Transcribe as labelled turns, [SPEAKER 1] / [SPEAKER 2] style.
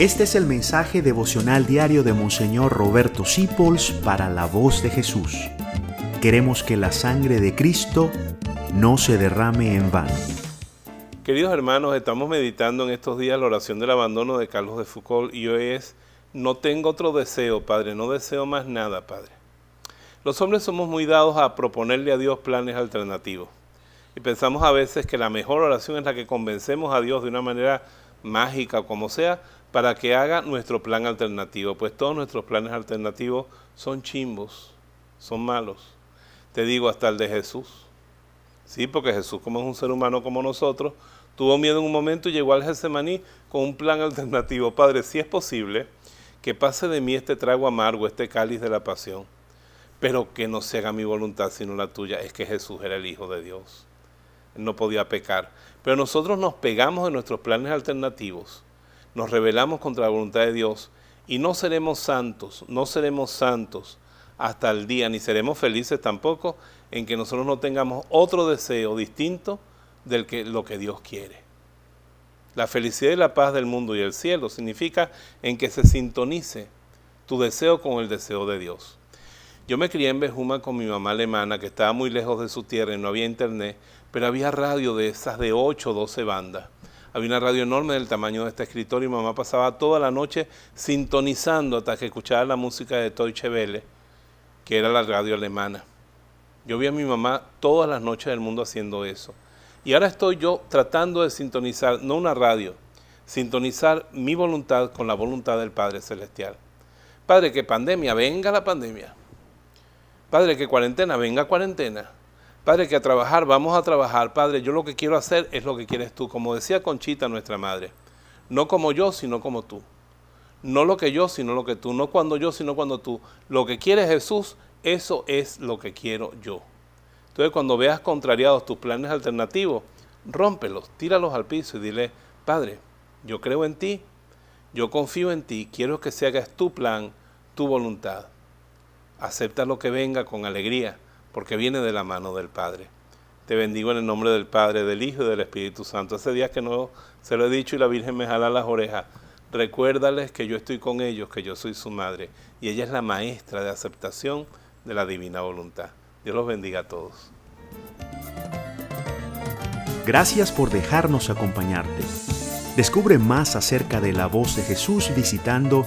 [SPEAKER 1] Este es el mensaje devocional diario de Monseñor Roberto Sipols para la voz de Jesús. Queremos que la sangre de Cristo no se derrame en vano.
[SPEAKER 2] Queridos hermanos, estamos meditando en estos días la oración del abandono de Carlos de Foucault y hoy es, no tengo otro deseo, Padre, no deseo más nada, Padre. Los hombres somos muy dados a proponerle a Dios planes alternativos y pensamos a veces que la mejor oración es la que convencemos a Dios de una manera mágica como sea para que haga nuestro plan alternativo, pues todos nuestros planes alternativos son chimbos, son malos. Te digo hasta el de Jesús. Sí, porque Jesús, como es un ser humano como nosotros, tuvo miedo en un momento y llegó al Getsemaní con un plan alternativo. Padre, si es posible, que pase de mí este trago amargo, este cáliz de la pasión, pero que no se haga mi voluntad sino la tuya. Es que Jesús era el Hijo de Dios. No podía pecar. Pero nosotros nos pegamos en nuestros planes alternativos nos rebelamos contra la voluntad de Dios y no seremos santos, no seremos santos hasta el día, ni seremos felices tampoco en que nosotros no tengamos otro deseo distinto del que lo que Dios quiere. La felicidad y la paz del mundo y el cielo significa en que se sintonice tu deseo con el deseo de Dios. Yo me crié en Bejuma con mi mamá alemana que estaba muy lejos de su tierra y no había internet, pero había radio de esas de 8 o 12 bandas había una radio enorme del tamaño de este escritorio y mamá pasaba toda la noche sintonizando hasta que escuchaba la música de Deutsche Welle, que era la radio alemana. Yo vi a mi mamá todas las noches del mundo haciendo eso. Y ahora estoy yo tratando de sintonizar, no una radio, sintonizar mi voluntad con la voluntad del Padre Celestial. Padre, que pandemia, venga la pandemia. Padre, que cuarentena, venga cuarentena. Padre, que a trabajar, vamos a trabajar. Padre, yo lo que quiero hacer es lo que quieres tú. Como decía Conchita, nuestra madre. No como yo, sino como tú. No lo que yo, sino lo que tú. No cuando yo, sino cuando tú. Lo que quiere Jesús, eso es lo que quiero yo. Entonces, cuando veas contrariados tus planes alternativos, rómpelos, tíralos al piso y dile, Padre, yo creo en ti, yo confío en ti, quiero que se haga tu plan, tu voluntad. Acepta lo que venga con alegría porque viene de la mano del Padre. Te bendigo en el nombre del Padre, del Hijo y del Espíritu Santo. Hace días que no se lo he dicho y la Virgen me jala las orejas. Recuérdales que yo estoy con ellos, que yo soy su madre y ella es la maestra de aceptación de la divina voluntad. Dios los bendiga a todos.
[SPEAKER 1] Gracias por dejarnos acompañarte. Descubre más acerca de la voz de Jesús visitando